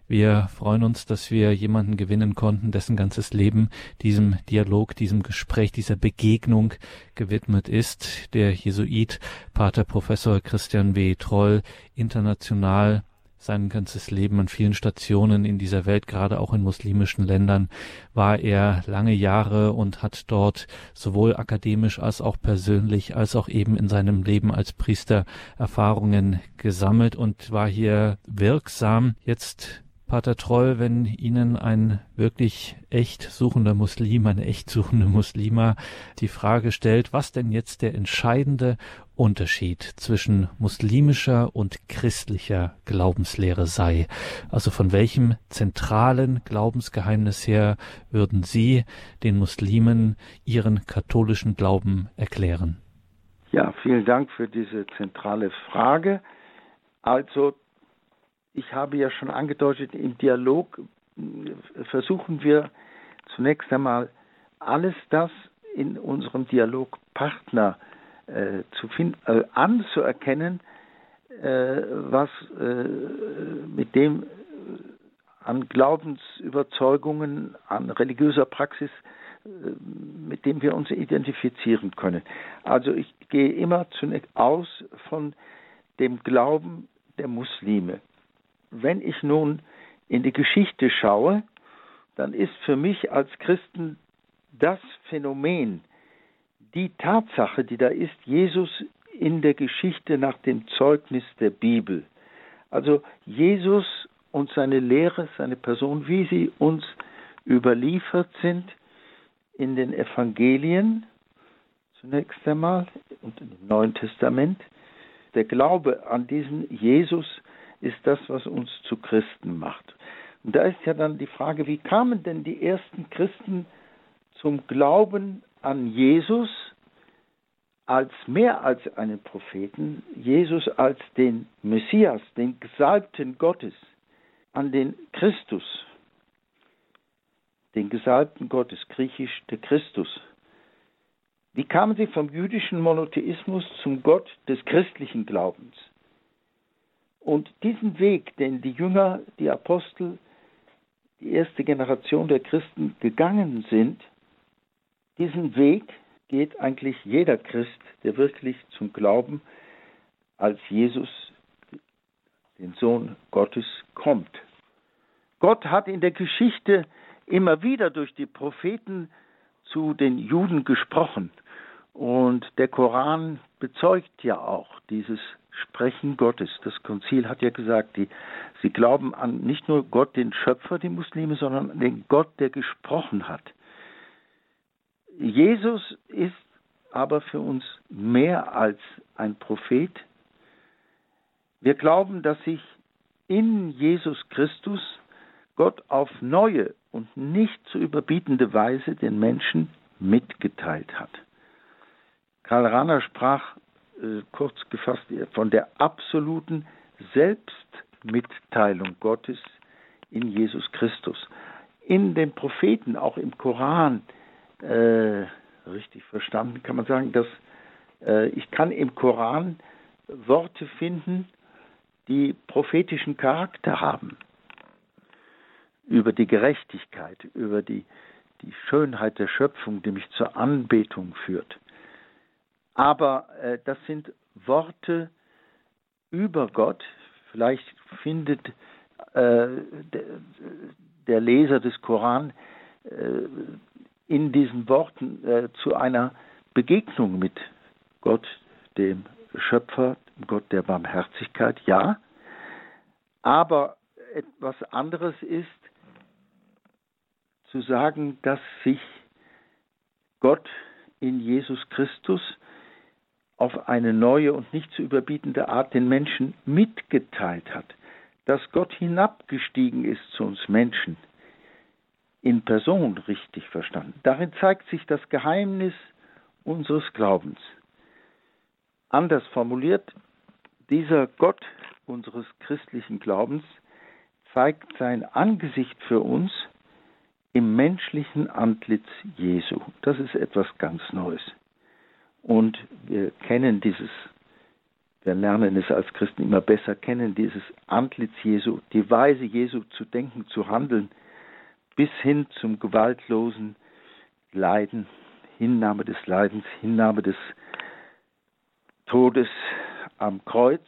Wir freuen uns, dass wir jemanden gewinnen konnten, dessen ganzes Leben diesem Dialog, diesem Gespräch, dieser Begegnung gewidmet ist. Der Jesuit, Pater Professor Christian W. Troll, international sein ganzes Leben an vielen Stationen in dieser Welt, gerade auch in muslimischen Ländern, war er lange Jahre und hat dort sowohl akademisch als auch persönlich, als auch eben in seinem Leben als Priester Erfahrungen gesammelt und war hier wirksam. Jetzt Pater Troll, wenn Ihnen ein wirklich echt suchender Muslim, eine echt suchende Muslima die Frage stellt, was denn jetzt der entscheidende Unterschied zwischen muslimischer und christlicher Glaubenslehre sei. Also von welchem zentralen Glaubensgeheimnis her würden Sie den Muslimen ihren katholischen Glauben erklären? Ja, vielen Dank für diese zentrale Frage. Also ich habe ja schon angedeutet, im Dialog äh, versuchen wir zunächst einmal alles das in unserem Dialogpartner äh, zu finden, äh, anzuerkennen, äh, was äh, mit dem an Glaubensüberzeugungen, an religiöser Praxis, äh, mit dem wir uns identifizieren können. Also ich gehe immer zunächst aus von dem Glauben der Muslime. Wenn ich nun in die Geschichte schaue, dann ist für mich als Christen das Phänomen, die Tatsache, die da ist, Jesus in der Geschichte nach dem Zeugnis der Bibel. Also Jesus und seine Lehre, seine Person, wie sie uns überliefert sind in den Evangelien zunächst einmal und im Neuen Testament. Der Glaube an diesen Jesus ist das, was uns zu Christen macht. Und da ist ja dann die Frage, wie kamen denn die ersten Christen zum Glauben an Jesus als mehr als einen Propheten, Jesus als den Messias, den Gesalbten Gottes, an den Christus, den Gesalbten Gottes, griechisch der Christus. Wie kamen sie vom jüdischen Monotheismus zum Gott des christlichen Glaubens? Und diesen Weg, den die Jünger, die Apostel, die erste Generation der Christen gegangen sind, diesen Weg geht eigentlich jeder Christ, der wirklich zum Glauben als Jesus, den Sohn Gottes, kommt. Gott hat in der Geschichte immer wieder durch die Propheten zu den Juden gesprochen. Und der Koran bezeugt ja auch dieses Sprechen Gottes. Das Konzil hat ja gesagt, die, sie glauben an nicht nur Gott, den Schöpfer, die Muslime, sondern an den Gott, der gesprochen hat. Jesus ist aber für uns mehr als ein Prophet. Wir glauben, dass sich in Jesus Christus Gott auf neue und nicht zu überbietende Weise den Menschen mitgeteilt hat. Karl Rahner sprach äh, kurz gefasst von der absoluten Selbstmitteilung Gottes in Jesus Christus. In den Propheten, auch im Koran, äh, richtig verstanden, kann man sagen, dass äh, ich kann im Koran Worte finden, die prophetischen Charakter haben. Über die Gerechtigkeit, über die, die Schönheit der Schöpfung, die mich zur Anbetung führt. Aber äh, das sind Worte über Gott. Vielleicht findet äh, der, der, Leser des Koran äh, in diesen Worten äh, zu einer Begegnung mit Gott, dem Schöpfer, Gott der Barmherzigkeit, ja. Aber etwas anderes ist zu sagen, dass sich Gott in Jesus Christus auf eine neue und nicht zu überbietende Art den Menschen mitgeteilt hat, dass Gott hinabgestiegen ist zu uns Menschen in Person richtig verstanden. Darin zeigt sich das Geheimnis unseres Glaubens. Anders formuliert, dieser Gott unseres christlichen Glaubens zeigt sein Angesicht für uns im menschlichen Antlitz Jesu. Das ist etwas ganz Neues. Und wir kennen dieses, wir lernen es als Christen immer besser kennen, dieses Antlitz Jesu, die Weise Jesu zu denken, zu handeln, bis hin zum gewaltlosen Leiden, Hinnahme des Leidens, Hinnahme des Todes am Kreuz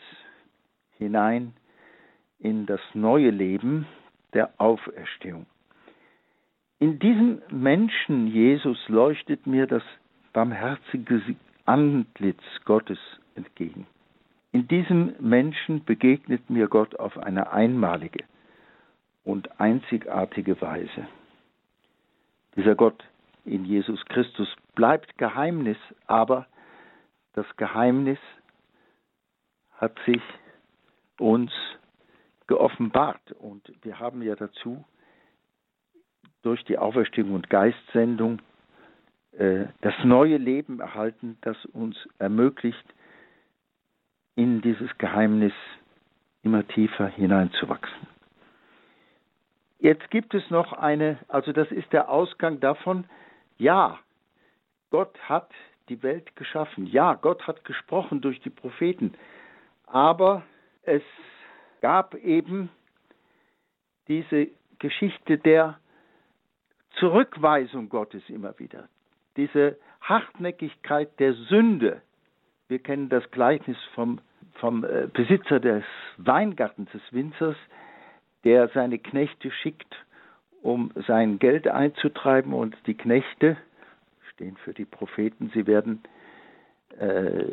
hinein in das neue Leben der Auferstehung. In diesem Menschen Jesus leuchtet mir das barmherzige Antlitz Gottes entgegen. In diesem Menschen begegnet mir Gott auf eine einmalige, und einzigartige Weise. Dieser Gott in Jesus Christus bleibt Geheimnis, aber das Geheimnis hat sich uns geoffenbart und wir haben ja dazu durch die Auferstehung und Geistsendung äh, das neue Leben erhalten, das uns ermöglicht, in dieses Geheimnis immer tiefer hineinzuwachsen. Jetzt gibt es noch eine, also das ist der Ausgang davon, ja, Gott hat die Welt geschaffen. Ja, Gott hat gesprochen durch die Propheten, aber es gab eben diese Geschichte der Zurückweisung Gottes immer wieder, diese Hartnäckigkeit der Sünde. Wir kennen das Gleichnis vom, vom äh, Besitzer des Weingartens, des Winzers, der seine Knechte schickt, um sein Geld einzutreiben und die Knechte stehen für die Propheten, sie werden äh,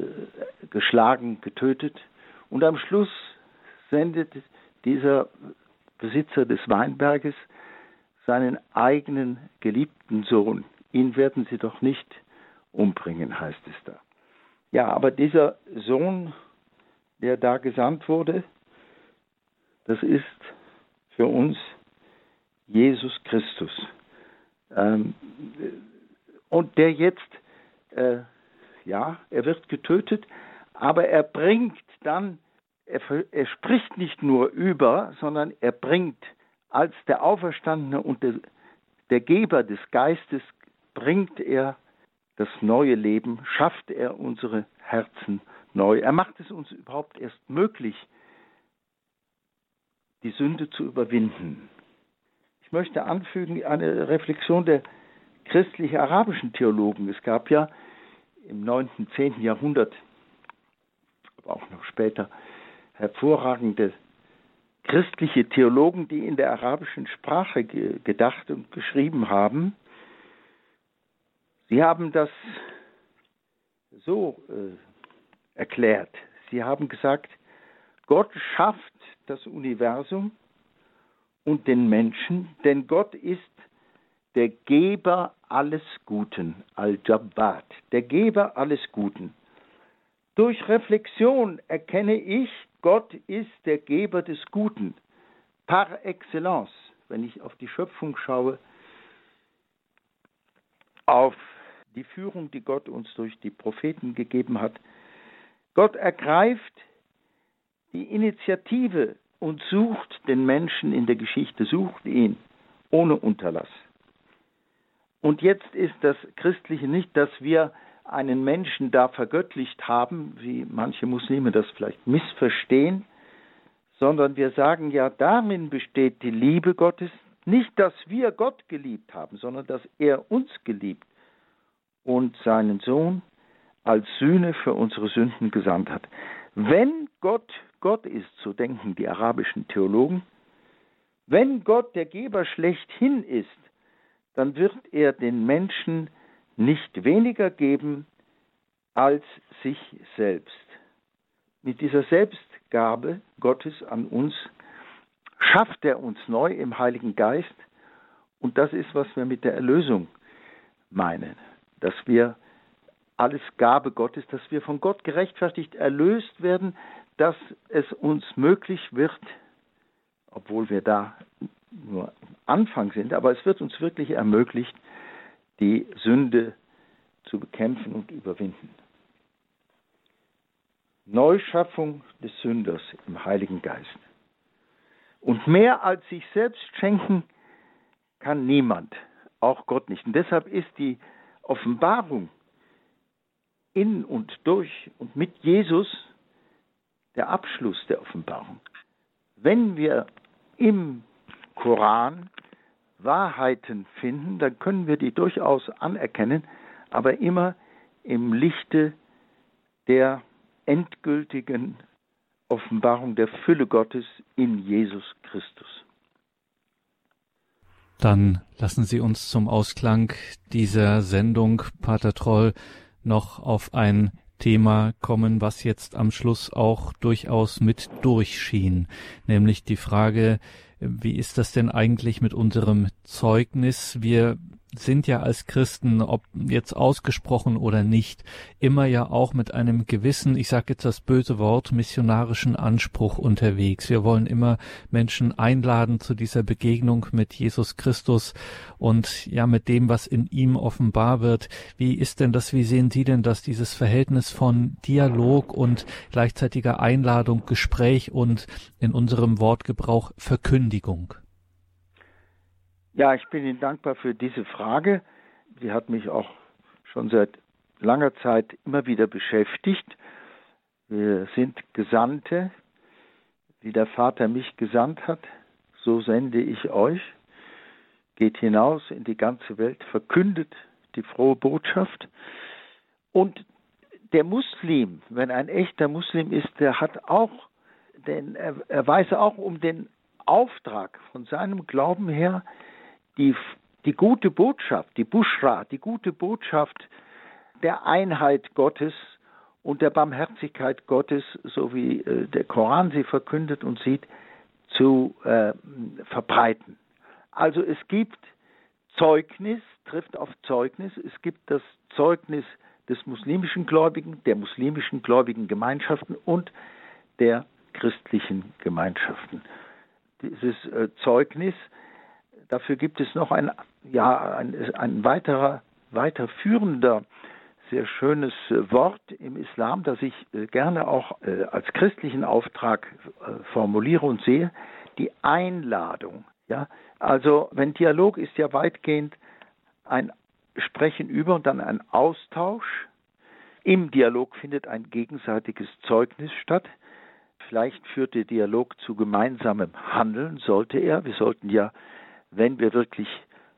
geschlagen, getötet und am Schluss sendet dieser Besitzer des Weinberges seinen eigenen geliebten Sohn. Ihn werden sie doch nicht umbringen, heißt es da. Ja, aber dieser Sohn, der da gesandt wurde, das ist für uns Jesus Christus. Ähm, und der jetzt, äh, ja, er wird getötet, aber er bringt dann, er, er spricht nicht nur über, sondern er bringt als der Auferstandene und der, der Geber des Geistes, bringt er das neue Leben, schafft er unsere Herzen neu. Er macht es uns überhaupt erst möglich, die Sünde zu überwinden. Ich möchte anfügen eine Reflexion der christlich-arabischen Theologen. Es gab ja im 9., 10. Jahrhundert, aber auch noch später, hervorragende christliche Theologen, die in der arabischen Sprache gedacht und geschrieben haben. Sie haben das so äh, erklärt. Sie haben gesagt, Gott schafft das Universum und den Menschen, denn Gott ist der Geber alles Guten, Al-Jabbat, der Geber alles Guten. Durch Reflexion erkenne ich, Gott ist der Geber des Guten, par excellence, wenn ich auf die Schöpfung schaue, auf die Führung, die Gott uns durch die Propheten gegeben hat. Gott ergreift die Initiative und sucht den Menschen in der Geschichte, sucht ihn ohne Unterlass. Und jetzt ist das Christliche nicht, dass wir einen Menschen da vergöttlicht haben, wie manche Muslime das vielleicht missverstehen, sondern wir sagen ja, darin besteht die Liebe Gottes, nicht, dass wir Gott geliebt haben, sondern dass er uns geliebt und seinen Sohn als Sühne für unsere Sünden gesandt hat. Wenn Gott Gott ist, so denken die arabischen Theologen, wenn Gott der Geber schlechthin ist, dann wird er den Menschen nicht weniger geben als sich selbst. Mit dieser Selbstgabe Gottes an uns schafft er uns neu im Heiligen Geist und das ist, was wir mit der Erlösung meinen, dass wir alles Gabe Gottes, dass wir von Gott gerechtfertigt erlöst werden, dass es uns möglich wird, obwohl wir da nur am Anfang sind, aber es wird uns wirklich ermöglicht, die Sünde zu bekämpfen und überwinden. Neuschaffung des Sünders im Heiligen Geist. Und mehr als sich selbst schenken kann niemand, auch Gott nicht. Und deshalb ist die Offenbarung in und durch und mit Jesus der Abschluss der Offenbarung. Wenn wir im Koran Wahrheiten finden, dann können wir die durchaus anerkennen, aber immer im Lichte der endgültigen Offenbarung der Fülle Gottes in Jesus Christus. Dann lassen Sie uns zum Ausklang dieser Sendung, Pater Troll, noch auf ein Thema kommen, was jetzt am Schluss auch durchaus mit durchschien, nämlich die Frage, wie ist das denn eigentlich mit unserem Zeugnis? Wir sind ja als Christen, ob jetzt ausgesprochen oder nicht, immer ja auch mit einem gewissen, ich sage jetzt das böse Wort, missionarischen Anspruch unterwegs. Wir wollen immer Menschen einladen zu dieser Begegnung mit Jesus Christus und ja mit dem, was in ihm offenbar wird. Wie ist denn das, wie sehen Sie denn das, dieses Verhältnis von Dialog und gleichzeitiger Einladung, Gespräch und in unserem Wortgebrauch Verkündigung? Ja, ich bin Ihnen dankbar für diese Frage. Sie hat mich auch schon seit langer Zeit immer wieder beschäftigt. Wir sind Gesandte, wie der Vater mich gesandt hat, so sende ich euch. Geht hinaus in die ganze Welt, verkündet die frohe Botschaft. Und der Muslim, wenn ein echter Muslim ist, der hat auch, den, er, weiß auch um den Auftrag von seinem Glauben her, die, die gute Botschaft, die Bushra, die gute Botschaft der Einheit Gottes und der Barmherzigkeit Gottes, so wie äh, der Koran sie verkündet und sieht, zu äh, verbreiten. Also es gibt Zeugnis, trifft auf Zeugnis, es gibt das Zeugnis des muslimischen Gläubigen, der muslimischen gläubigen Gemeinschaften und der christlichen Gemeinschaften. Dieses äh, Zeugnis, dafür gibt es noch ein, ja, ein, ein weiterer, weiterführender sehr schönes äh, Wort im Islam, das ich äh, gerne auch äh, als christlichen Auftrag formuliere und sehe, die Einladung. Ja, also wenn Dialog ist ja weitgehend ein Sprechen über und dann ein Austausch. Im Dialog findet ein gegenseitiges Zeugnis statt. Vielleicht führt der Dialog zu gemeinsamem Handeln, sollte er. Wir sollten ja, wenn wir wirklich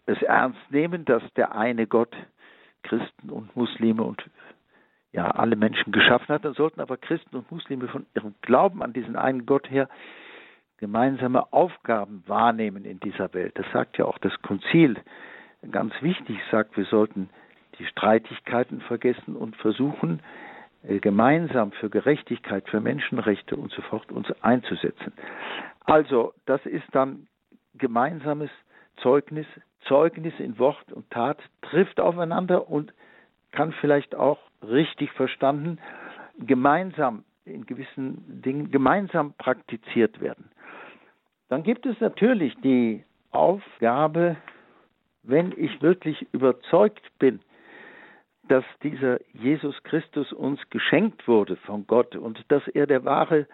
es ernst nehmen, dass der eine Gott Christen und Muslime und ja, alle Menschen geschaffen hat, dann sollten aber Christen und Muslime von ihrem Glauben an diesen einen Gott her gemeinsame Aufgaben wahrnehmen in dieser Welt. Das sagt ja auch das Konzil. Ganz wichtig sagt, wir sollten die Streitigkeiten vergessen und versuchen, äh, gemeinsam für Gerechtigkeit, für Menschenrechte und so fort uns einzusetzen. Also, das ist dann gemeinsames Zeugnis Zeugnis in Wort und Tat trifft aufeinander und kann vielleicht auch richtig verstanden gemeinsam in gewissen Dingen gemeinsam praktiziert werden. Dann gibt es natürlich die Aufgabe, wenn ich wirklich überzeugt bin, dass dieser Jesus Christus uns geschenkt wurde von Gott und dass er der wahre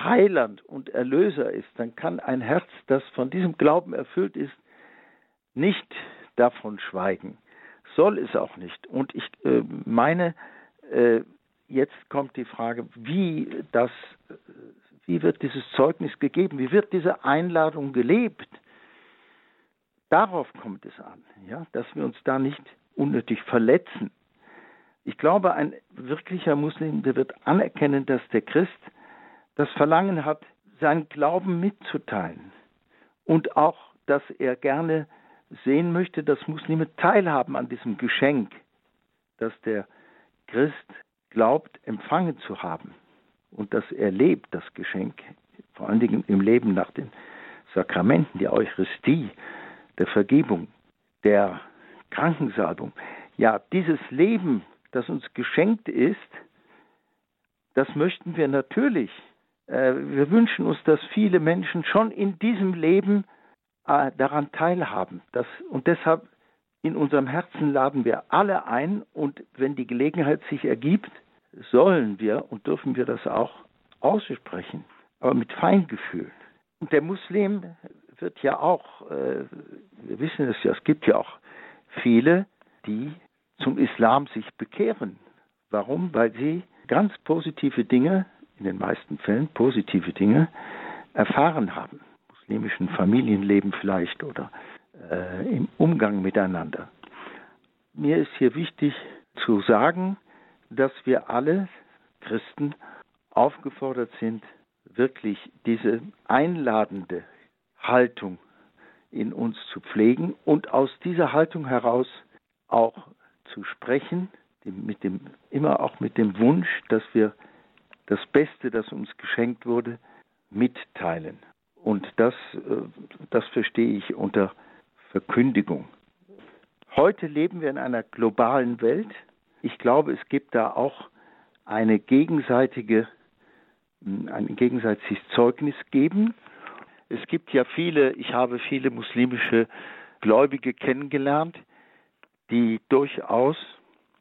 Heiland und Erlöser ist, dann kann ein Herz, das von diesem Glauben erfüllt ist, nicht davon schweigen, soll es auch nicht. Und ich äh, meine, äh, jetzt kommt die Frage, wie das, wie wird dieses Zeugnis gegeben, wie wird diese Einladung gelebt? Darauf kommt es an, ja, dass wir uns da nicht unnötig verletzen. Ich glaube, ein wirklicher Muslim, der wird anerkennen, dass der Christ das Verlangen hat, seinen Glauben mitzuteilen und auch, dass er gerne sehen möchte, dass Muslime teilhaben an diesem Geschenk, das der Christ glaubt, empfangen zu haben und dass er lebt, das Geschenk, vor allen Dingen im Leben nach den Sakramenten, der Eucharistie, der Vergebung, der Krankensalbung. Ja, dieses Leben, das uns geschenkt ist, das möchten wir natürlich. Äh, wir wünschen uns, dass viele Menschen schon in diesem Leben äh, daran teilhaben. Das, und deshalb in unserem Herzen laden wir alle ein und wenn die Gelegenheit sich ergibt, sollen wir und dürfen wir das auch aussprechen, aber mit Feingefühl. Und der Muslim wird ja auch, äh, wir wissen es ja, es gibt ja auch viele, die zum Islam sich bekehren. Warum? Weil sie ganz positive Dinge, in den meisten Fällen positive Dinge, erfahren haben muslimischen Familienleben vielleicht oder äh, im Umgang miteinander. Mir ist hier wichtig zu sagen, dass wir alle Christen aufgefordert sind, wirklich diese einladende Haltung in uns zu pflegen und aus dieser Haltung heraus auch zu sprechen, mit dem, immer auch mit dem Wunsch, dass wir das Beste, das uns geschenkt wurde, mitteilen. Und das, äh, das verstehe ich unter Verkündigung. Heute leben wir in einer globalen Welt. Ich glaube, es gibt da auch eine gegenseitige, ein gegenseitiges Zeugnis geben. Es gibt ja viele, ich habe viele muslimische Gläubige kennengelernt, die durchaus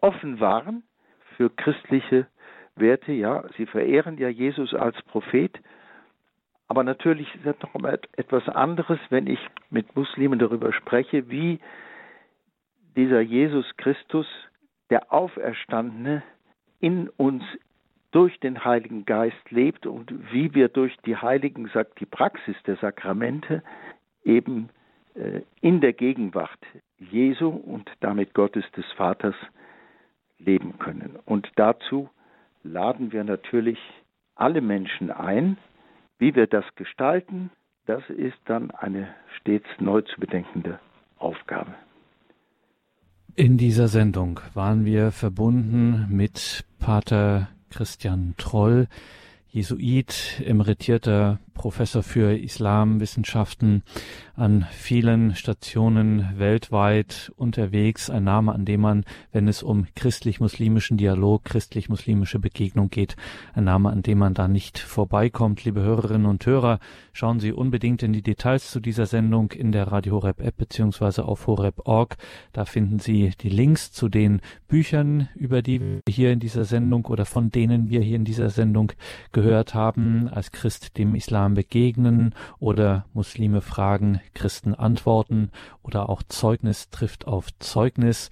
offen waren für christliche Werte. Ja, sie verehren ja Jesus als Prophet aber natürlich ist es noch etwas anderes, wenn ich mit Muslimen darüber spreche, wie dieser Jesus Christus der Auferstandene in uns durch den Heiligen Geist lebt und wie wir durch die Heiligen, sagt die Praxis der Sakramente, eben äh, in der Gegenwart Jesu und damit Gottes des Vaters leben können. Und dazu laden wir natürlich alle Menschen ein. Wie wir das gestalten, das ist dann eine stets neu zu bedenkende Aufgabe. In dieser Sendung waren wir verbunden mit Pater Christian Troll, Jesuit, emeritierter Professor für Islamwissenschaften, an vielen Stationen weltweit unterwegs. Ein Name, an dem man, wenn es um christlich-muslimischen Dialog, christlich-muslimische Begegnung geht, ein Name, an dem man da nicht vorbeikommt. Liebe Hörerinnen und Hörer, schauen Sie unbedingt in die Details zu dieser Sendung in der Radio Horeb App beziehungsweise auf horeb.org. Da finden Sie die Links zu den Büchern, über die wir hier in dieser Sendung oder von denen wir hier in dieser Sendung gehört haben, als Christ dem Islam begegnen oder Muslime fragen, Christen antworten oder auch Zeugnis trifft auf Zeugnis.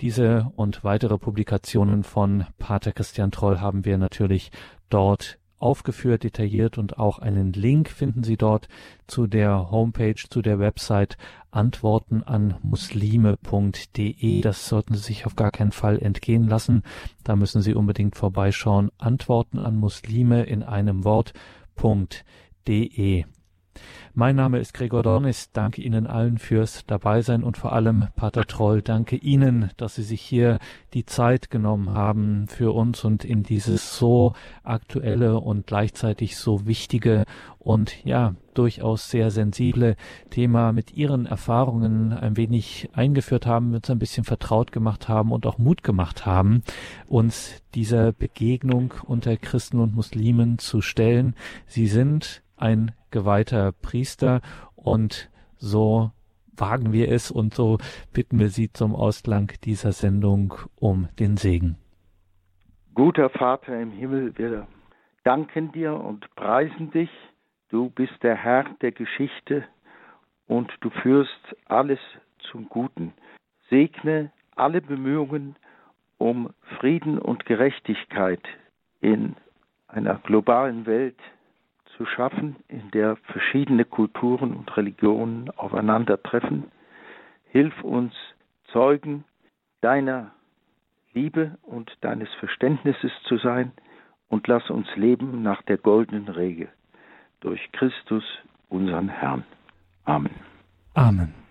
Diese und weitere Publikationen von Pater Christian Troll haben wir natürlich dort aufgeführt, detailliert und auch einen Link finden Sie dort zu der Homepage, zu der Website antworten an muslime.de. Das sollten Sie sich auf gar keinen Fall entgehen lassen. Da müssen Sie unbedingt vorbeischauen. Antworten an Muslime in einem Wort.de. Mein Name ist Gregor Dornis. Danke Ihnen allen fürs Dabeisein und vor allem, Pater Troll, danke Ihnen, dass Sie sich hier die Zeit genommen haben für uns und in dieses so aktuelle und gleichzeitig so wichtige und ja, durchaus sehr sensible Thema mit Ihren Erfahrungen ein wenig eingeführt haben, uns ein bisschen vertraut gemacht haben und auch Mut gemacht haben, uns dieser Begegnung unter Christen und Muslimen zu stellen. Sie sind ein geweihter Priester und so wagen wir es und so bitten wir Sie zum Ausklang dieser Sendung um den Segen. Guter Vater im Himmel, wir danken dir und preisen dich. Du bist der Herr der Geschichte und du führst alles zum Guten. Segne alle Bemühungen um Frieden und Gerechtigkeit in einer globalen Welt, zu schaffen, in der verschiedene Kulturen und Religionen aufeinandertreffen. Hilf uns, Zeugen deiner Liebe und deines Verständnisses zu sein und lass uns leben nach der goldenen Regel. Durch Christus, unseren Herrn. Amen. Amen.